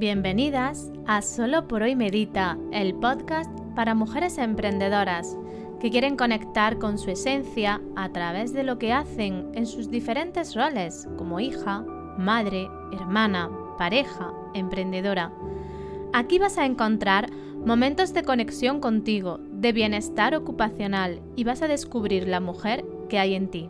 Bienvenidas a Solo por hoy Medita, el podcast para mujeres emprendedoras que quieren conectar con su esencia a través de lo que hacen en sus diferentes roles como hija, madre, hermana, pareja, emprendedora. Aquí vas a encontrar momentos de conexión contigo, de bienestar ocupacional y vas a descubrir la mujer que hay en ti.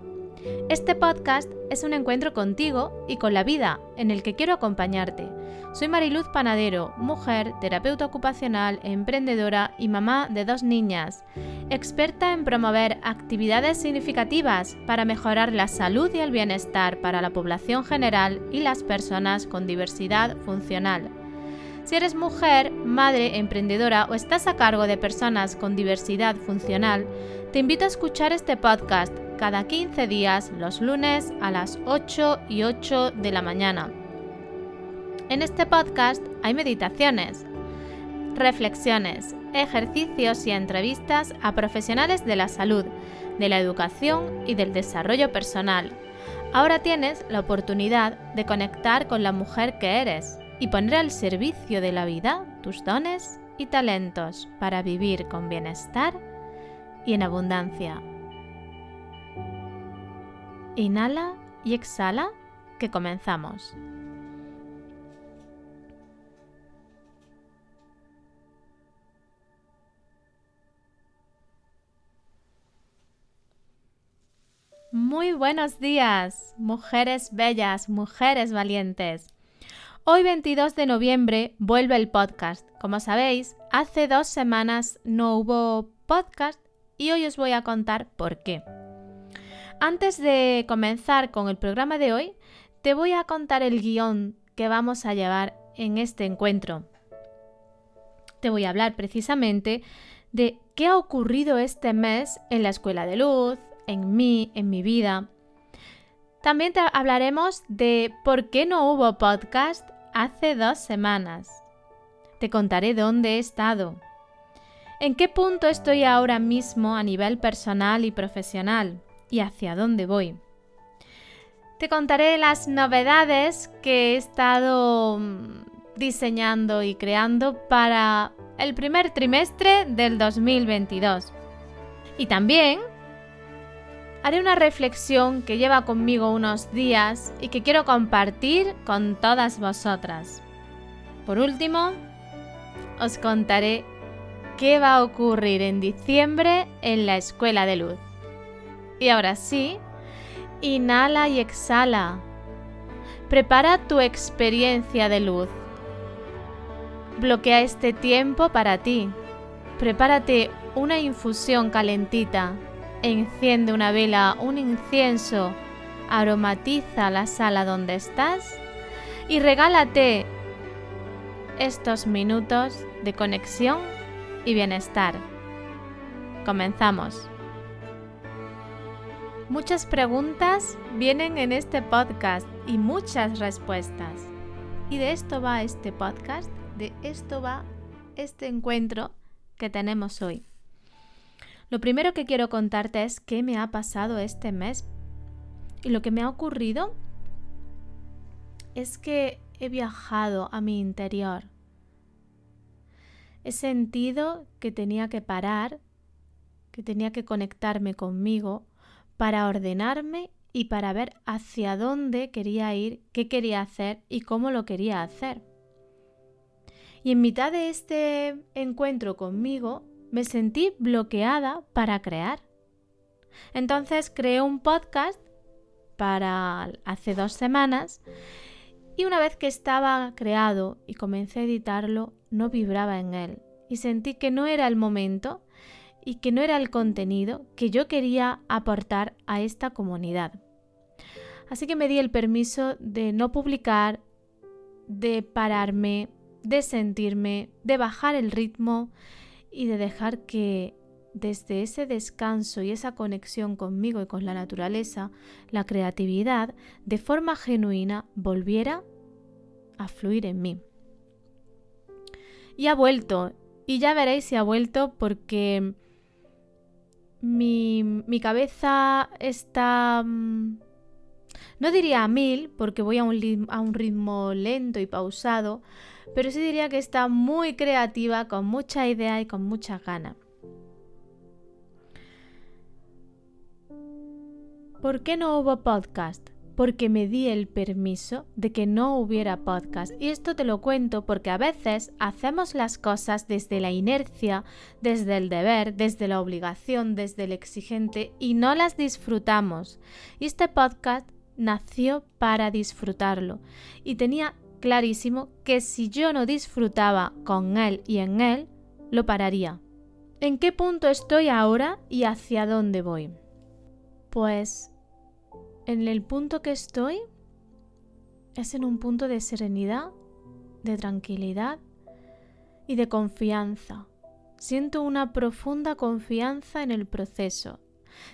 Este podcast es un encuentro contigo y con la vida en el que quiero acompañarte. Soy Mariluz Panadero, mujer, terapeuta ocupacional, emprendedora y mamá de dos niñas, experta en promover actividades significativas para mejorar la salud y el bienestar para la población general y las personas con diversidad funcional. Si eres mujer, madre, emprendedora o estás a cargo de personas con diversidad funcional, te invito a escuchar este podcast cada 15 días los lunes a las 8 y 8 de la mañana. En este podcast hay meditaciones, reflexiones, ejercicios y entrevistas a profesionales de la salud, de la educación y del desarrollo personal. Ahora tienes la oportunidad de conectar con la mujer que eres y poner al servicio de la vida tus dones y talentos para vivir con bienestar y en abundancia. Inhala y exhala que comenzamos. Muy buenos días, mujeres bellas, mujeres valientes. Hoy 22 de noviembre vuelve el podcast. Como sabéis, hace dos semanas no hubo podcast y hoy os voy a contar por qué. Antes de comenzar con el programa de hoy, te voy a contar el guion que vamos a llevar en este encuentro. Te voy a hablar precisamente de qué ha ocurrido este mes en la Escuela de Luz, en mí, en mi vida. También te hablaremos de por qué no hubo podcast hace dos semanas. Te contaré dónde he estado. En qué punto estoy ahora mismo a nivel personal y profesional y hacia dónde voy. Te contaré las novedades que he estado mm, diseñando y creando para el primer trimestre del 2022. Y también haré una reflexión que lleva conmigo unos días y que quiero compartir con todas vosotras. Por último, os contaré qué va a ocurrir en diciembre en la Escuela de Luz. Y ahora sí, inhala y exhala. Prepara tu experiencia de luz. Bloquea este tiempo para ti. Prepárate una infusión calentita enciende una vela, un incienso, aromatiza la sala donde estás y regálate estos minutos de conexión y bienestar. Comenzamos. Muchas preguntas vienen en este podcast y muchas respuestas. Y de esto va este podcast, de esto va este encuentro que tenemos hoy. Lo primero que quiero contarte es qué me ha pasado este mes. Y lo que me ha ocurrido es que he viajado a mi interior. He sentido que tenía que parar, que tenía que conectarme conmigo para ordenarme y para ver hacia dónde quería ir, qué quería hacer y cómo lo quería hacer. Y en mitad de este encuentro conmigo me sentí bloqueada para crear. Entonces creé un podcast para hace dos semanas y una vez que estaba creado y comencé a editarlo, no vibraba en él y sentí que no era el momento y que no era el contenido que yo quería aportar a esta comunidad. Así que me di el permiso de no publicar, de pararme, de sentirme, de bajar el ritmo y de dejar que desde ese descanso y esa conexión conmigo y con la naturaleza, la creatividad de forma genuina volviera a fluir en mí. Y ha vuelto, y ya veréis si ha vuelto porque mi, mi cabeza está mm, No diría a mil porque voy a un, a un ritmo lento y pausado, pero sí diría que está muy creativa, con mucha idea y con mucha gana. ¿Por qué no hubo podcast? Porque me di el permiso de que no hubiera podcast. Y esto te lo cuento porque a veces hacemos las cosas desde la inercia, desde el deber, desde la obligación, desde el exigente y no las disfrutamos. Y este podcast nació para disfrutarlo. Y tenía clarísimo que si yo no disfrutaba con él y en él, lo pararía. ¿En qué punto estoy ahora y hacia dónde voy? Pues en el punto que estoy es en un punto de serenidad, de tranquilidad y de confianza. Siento una profunda confianza en el proceso,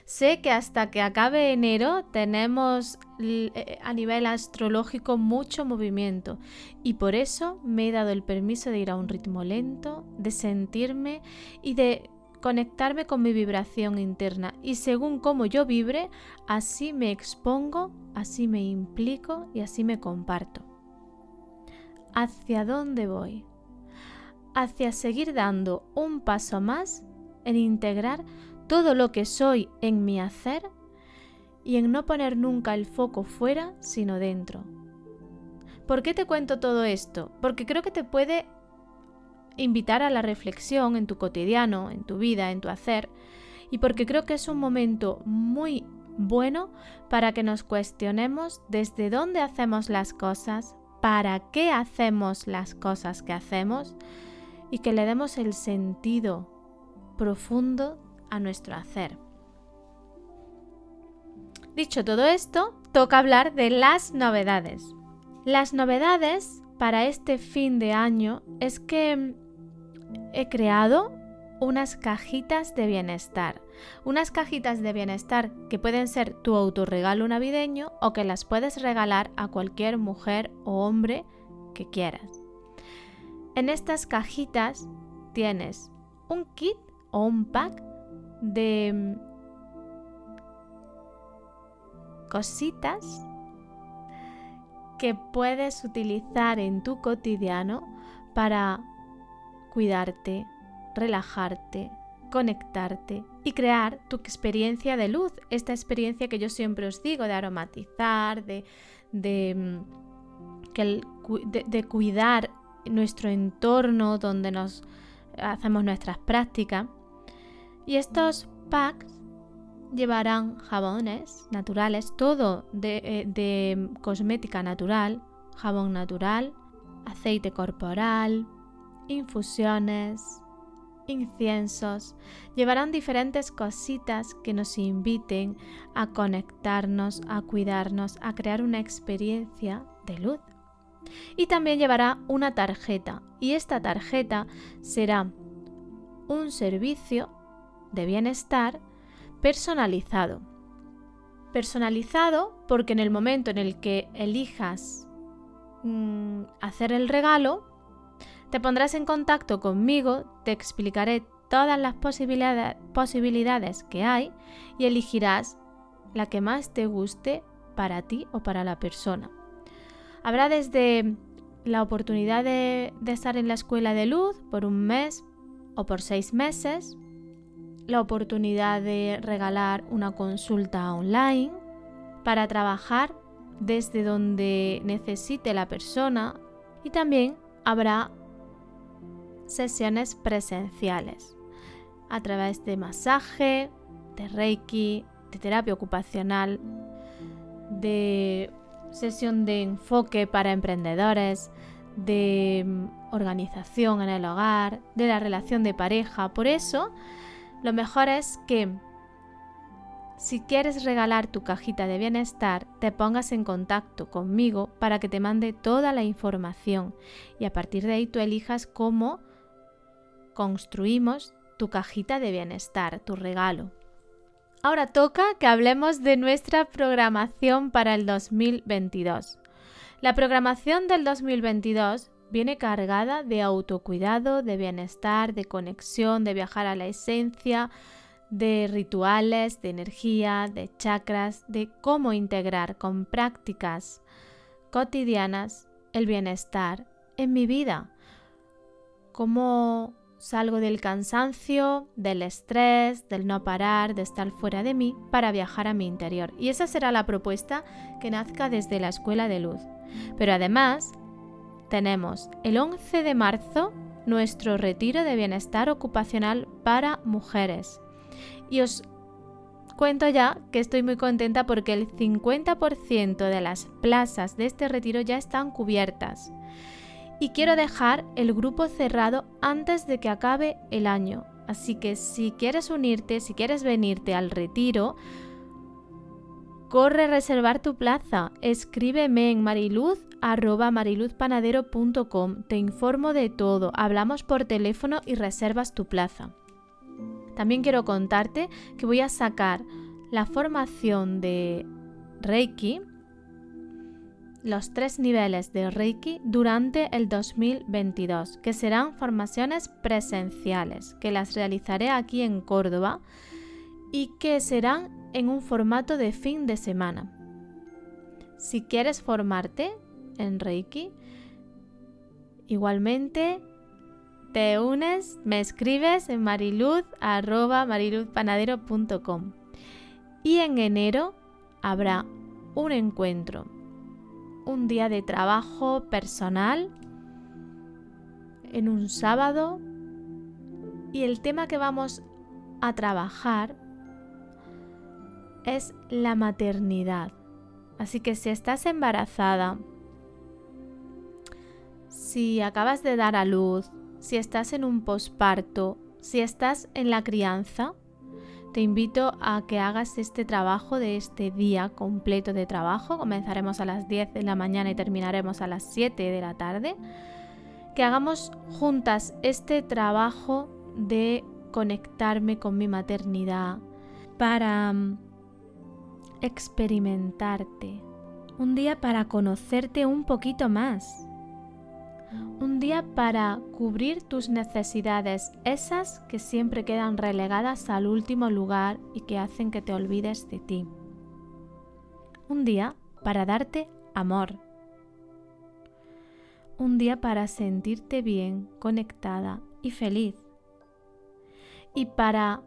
Sé que hasta que acabe enero tenemos eh, a nivel astrológico mucho movimiento y por eso me he dado el permiso de ir a un ritmo lento, de sentirme y de conectarme con mi vibración interna y según cómo yo vibre, así me expongo, así me implico y así me comparto. ¿Hacia dónde voy? Hacia seguir dando un paso más en integrar todo lo que soy en mi hacer y en no poner nunca el foco fuera, sino dentro. ¿Por qué te cuento todo esto? Porque creo que te puede invitar a la reflexión en tu cotidiano, en tu vida, en tu hacer, y porque creo que es un momento muy bueno para que nos cuestionemos desde dónde hacemos las cosas, para qué hacemos las cosas que hacemos y que le demos el sentido profundo a nuestro hacer. Dicho todo esto, toca hablar de las novedades. Las novedades para este fin de año es que he creado unas cajitas de bienestar. Unas cajitas de bienestar que pueden ser tu autorregalo navideño o que las puedes regalar a cualquier mujer o hombre que quieras. En estas cajitas tienes un kit o un pack de mm, cositas que puedes utilizar en tu cotidiano para cuidarte, relajarte, conectarte y crear tu experiencia de luz, esta experiencia que yo siempre os digo de aromatizar, de, de, mm, de cuidar nuestro entorno donde nos hacemos nuestras prácticas. Y estos packs llevarán jabones naturales, todo eh, de, cosmética natural, jabón natural, aceite corporal, infusiones, inciensos, llevarán diferentes cositas que nos inviten a conectarnos, a cuidarnos, a crear una experiencia de luz. Y también llevará una tarjeta y esta tarjeta será un servicio de bienestar personalizado. Personalizado porque en el momento en el que elijas mm, hacer el regalo, te pondrás en contacto conmigo, te explicaré todas las posibilidades que hay y elegirás la que más te guste para ti o para la persona. Habrá desde la oportunidad de estar en la escuela de luz por un mes o por seis meses, la oportunidad de regalar una consulta online para trabajar desde donde necesite la persona y también habrá sesiones presenciales a través de masaje, de reiki, de terapia ocupacional, de sesión de enfoque para emprendedores, de mm, organización en el hogar, de la relación de pareja. Por eso, lo mejor es que si quieres regalar tu cajita de bienestar, te pongas en contacto conmigo para que te mande toda la información y a partir de ahí tú elijas cómo construimos tu cajita de bienestar, tu regalo. Ahora toca que hablemos de nuestra programación para el 2022. La programación del 2022 Viene cargada de autocuidado, de bienestar, de conexión, de viajar a la esencia, de rituales, de energía, de chakras, de cómo integrar con prácticas cotidianas el bienestar en mi vida. Cómo salgo del cansancio, del estrés, del no parar, de estar fuera de mí para viajar a mi interior. Y esa será la propuesta que nazca desde la Escuela de Luz. Pero además tenemos el 11 de marzo nuestro retiro de bienestar ocupacional para mujeres. Y os cuento ya que estoy muy contenta porque el 50% de las plazas de este retiro ya están cubiertas. Y quiero dejar el grupo cerrado antes de que acabe el año. Así que si quieres unirte, si quieres venirte al retiro, corre a reservar tu plaza. Escríbeme en mariluz mariluzpanadero.com. Te informo de todo. Hablamos por teléfono y reservas tu plaza. También quiero contarte que voy a sacar la formación de Reiki, los tres niveles de Reiki durante el 2022, que serán formaciones presenciales, que las realizaré aquí en Córdoba y que serán en un formato de fin de semana. Si quieres formarte en Reiki, igualmente te unes, me escribes en mariluz mariluzpanadero.com y en enero habrá un encuentro, un día de trabajo personal en un sábado y el tema que vamos a trabajar es la maternidad. Así que si estás embarazada, si acabas de dar a luz, si estás en un posparto, si estás en la crianza, te invito a que hagas este trabajo de este día completo de trabajo. Comenzaremos a las 10 de la mañana y terminaremos a las 7 de la tarde. Que hagamos juntas este trabajo de conectarme con mi maternidad para mm, experimentarte. Un día para conocerte un poquito más un día para cubrir tus necesidades, esas que siempre quedan relegadas al último lugar y que hacen que te olvides de ti. Un día para darte amor. Un día para sentirte bien, conectada y feliz. Y para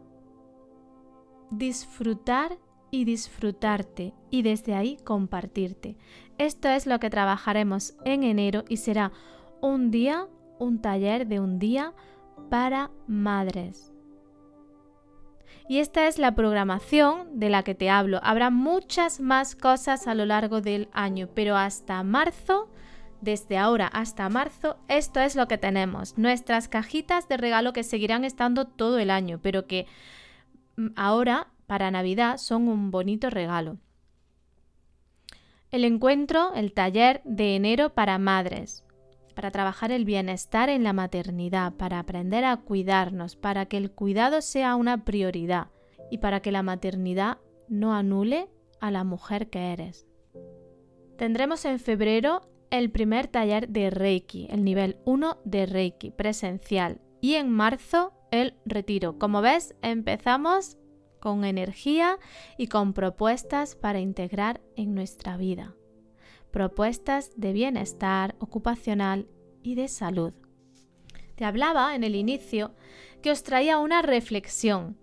disfrutar y disfrutarte y desde ahí compartirte. Esto es lo que trabajaremos en enero y será un día, un taller de un día para madres. Y esta es la programación de la que te hablo. Habrá muchas más cosas a lo largo del año, pero hasta marzo, desde ahora hasta marzo, esto es lo que tenemos. Nuestras cajitas de regalo que seguirán estando todo el año, pero que mm, ahora, para Navidad, son un bonito regalo. El encuentro, el taller de enero para madres para trabajar el bienestar en la maternidad, para aprender a cuidarnos, para que el cuidado sea una prioridad y para que la maternidad no anule a la mujer que eres. Tendremos en febrero el primer taller de Reiki, el nivel 1 de Reiki presencial, y en marzo el retiro. Como ves, empezamos con energía y con propuestas para integrar en nuestra vida propuestas de bienestar ocupacional y de salud. Te hablaba en el inicio que os traía una reflexión.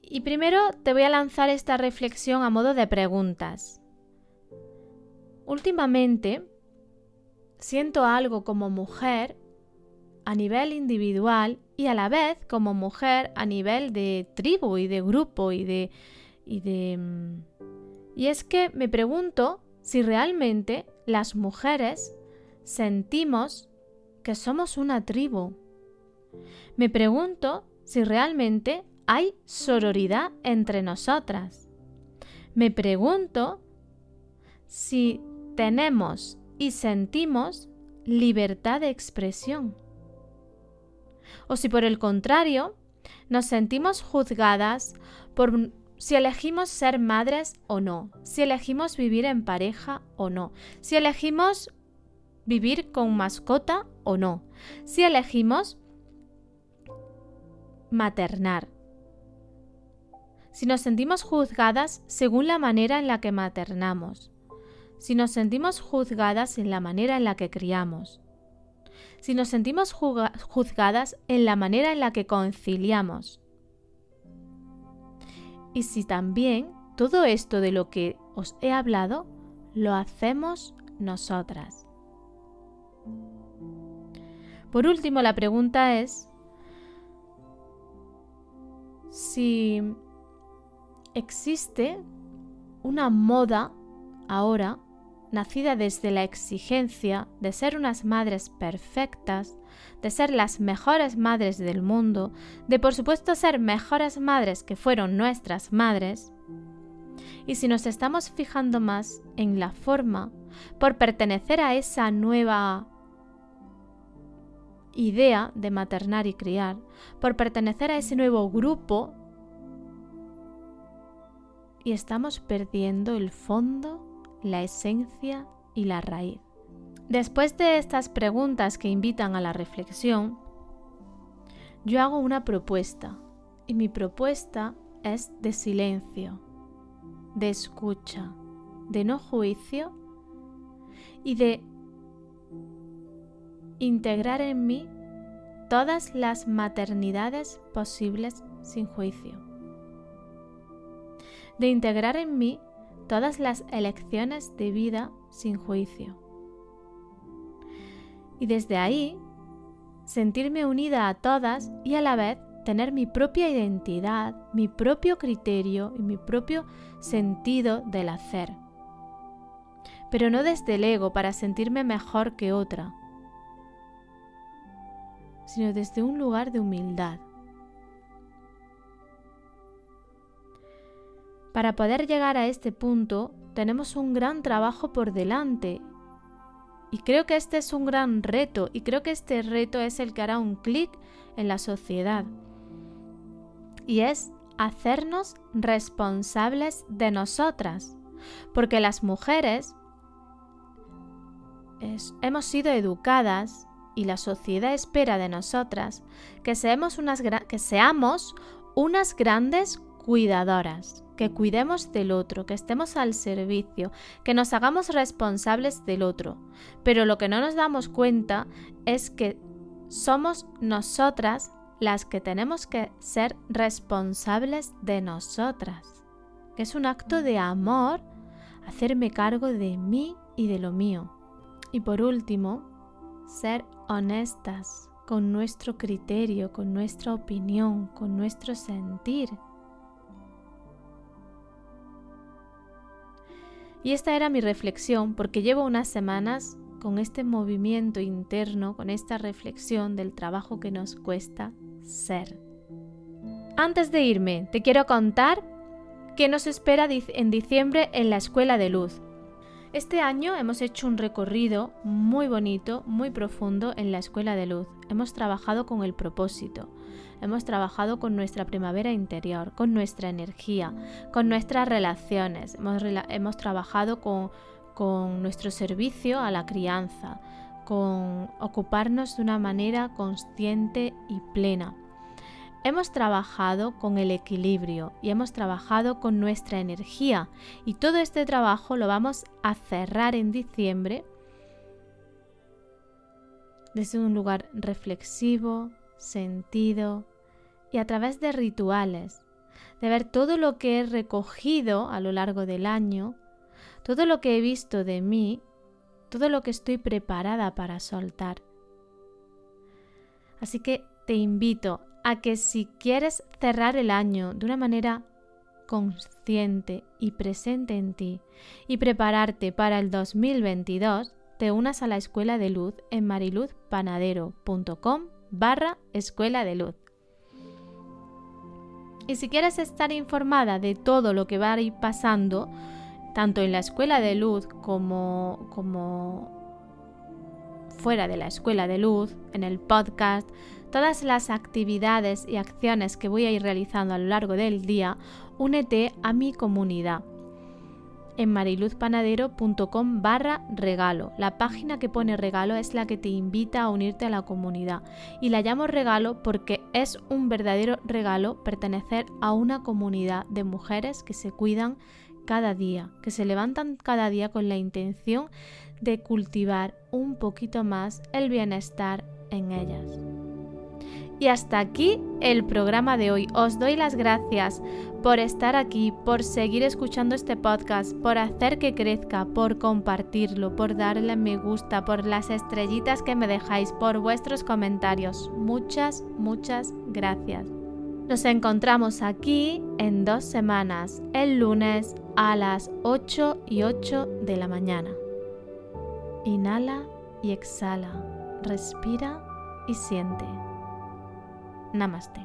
Y primero te voy a lanzar esta reflexión a modo de preguntas. Últimamente siento algo como mujer a nivel individual y a la vez como mujer a nivel de tribu y de grupo y de y de mm, y es que me pregunto si realmente las mujeres sentimos que somos una tribu. Me pregunto si realmente hay sororidad entre nosotras. Me pregunto si tenemos y sentimos libertad de expresión. O si por el contrario nos sentimos juzgadas por si elegimos ser madres o no, si elegimos vivir en pareja o no, si elegimos vivir con mascota o no, si elegimos maternar. si nos sentimos juzgadas según la manera en la que maternamos, si nos sentimos juzgadas en la manera en la que criamos, si nos sentimos juzgadas en la manera en la que conciliamos, y si también todo esto de lo que os he hablado lo hacemos nosotras. Por último, la pregunta es si existe una moda ahora nacida desde la exigencia de ser unas madres perfectas, de ser las mejores madres del mundo, de por supuesto ser mejores madres que fueron nuestras madres, y si nos estamos fijando más en la forma por pertenecer a esa nueva idea de maternar y criar, por pertenecer a ese nuevo grupo, y estamos perdiendo el fondo, la esencia y la raíz. Después de estas preguntas que invitan a la reflexión, yo hago una propuesta y mi propuesta es de silencio, de escucha, de no juicio y de integrar en mí todas las maternidades posibles sin juicio. De integrar en mí todas las elecciones de vida sin juicio. Y desde ahí, sentirme unida a todas y a la vez tener mi propia identidad, mi propio criterio y mi propio sentido del hacer. Pero no desde el ego para sentirme mejor que otra, sino desde un lugar de humildad. Para poder llegar a este punto tenemos un gran trabajo por delante. Y creo que este es un gran reto y creo que este reto es el que hará un clic en la sociedad. Y es hacernos responsables de nosotras, porque las mujeres hemos sido educadas y la sociedad espera de nosotras que seamos unas, que seamos unas grandes cuidadoras, que cuidemos del otro, que estemos al servicio, que nos hagamos responsables del otro. Pero lo que no nos damos cuenta es que somos nosotras las que tenemos que ser responsables de nosotras. Que es un acto de amor hacerme cargo de mí y de lo mío. Y por último, ser honestas con nuestro criterio, con nuestra opinión, con nuestro sentir. Y esta era mi reflexión porque llevo unas semanas con este movimiento interno, con esta reflexión del trabajo que nos cuesta ser. Antes de irme, te quiero contar qué nos espera en diciembre en la Escuela de Luz. Este año hemos hecho un recorrido muy bonito, muy profundo en la Escuela de Luz. Hemos trabajado con el propósito, hemos trabajado con nuestra primavera interior, con nuestra energía, con nuestras relaciones, hemos, trabajado con, con nuestro servicio a la crianza, con ocuparnos de una manera consciente y plena. Hemos trabajado con el equilibrio y hemos trabajado con nuestra energía y todo este trabajo lo vamos a cerrar en diciembre desde un lugar reflexivo, sentido y a través de rituales, de ver todo lo que he recogido a lo largo del año, todo lo que he visto de mí todo lo que estoy preparada para soltar. Así que te invito a que si quieres cerrar el año de una manera consciente y presente en ti y prepararte para el 2022, te unas a la Escuela de Luz en mariluzpanadero.com barra Escuela de Luz. Y si quieres estar informada de todo lo que va a ir pasando, tanto en la escuela de luz como, como fuera de la escuela de luz, en el podcast, todas las actividades y acciones que voy a ir realizando a lo largo del día, únete a mi comunidad. en mariluzpanadero.com barra regalo. La página que pone regalo es la que te invita a unirte a la comunidad y la llamo regalo porque es un verdadero regalo pertenecer a una comunidad de mujeres que se cuidan cada día, que se levantan cada día con la intención de cultivar un poquito más el bienestar en ellas. Y hasta aquí el programa de hoy. Os doy las gracias por estar aquí, por seguir escuchando este podcast, por hacer que crezca, por compartirlo, por darle me gusta, por las estrellitas que me dejáis, por vuestros comentarios. Muchas, muchas gracias. Nos encontramos aquí en dos semanas, el lunes a las 8 y 8 de la mañana. Inhala y exhala, respira y siente. Namaste.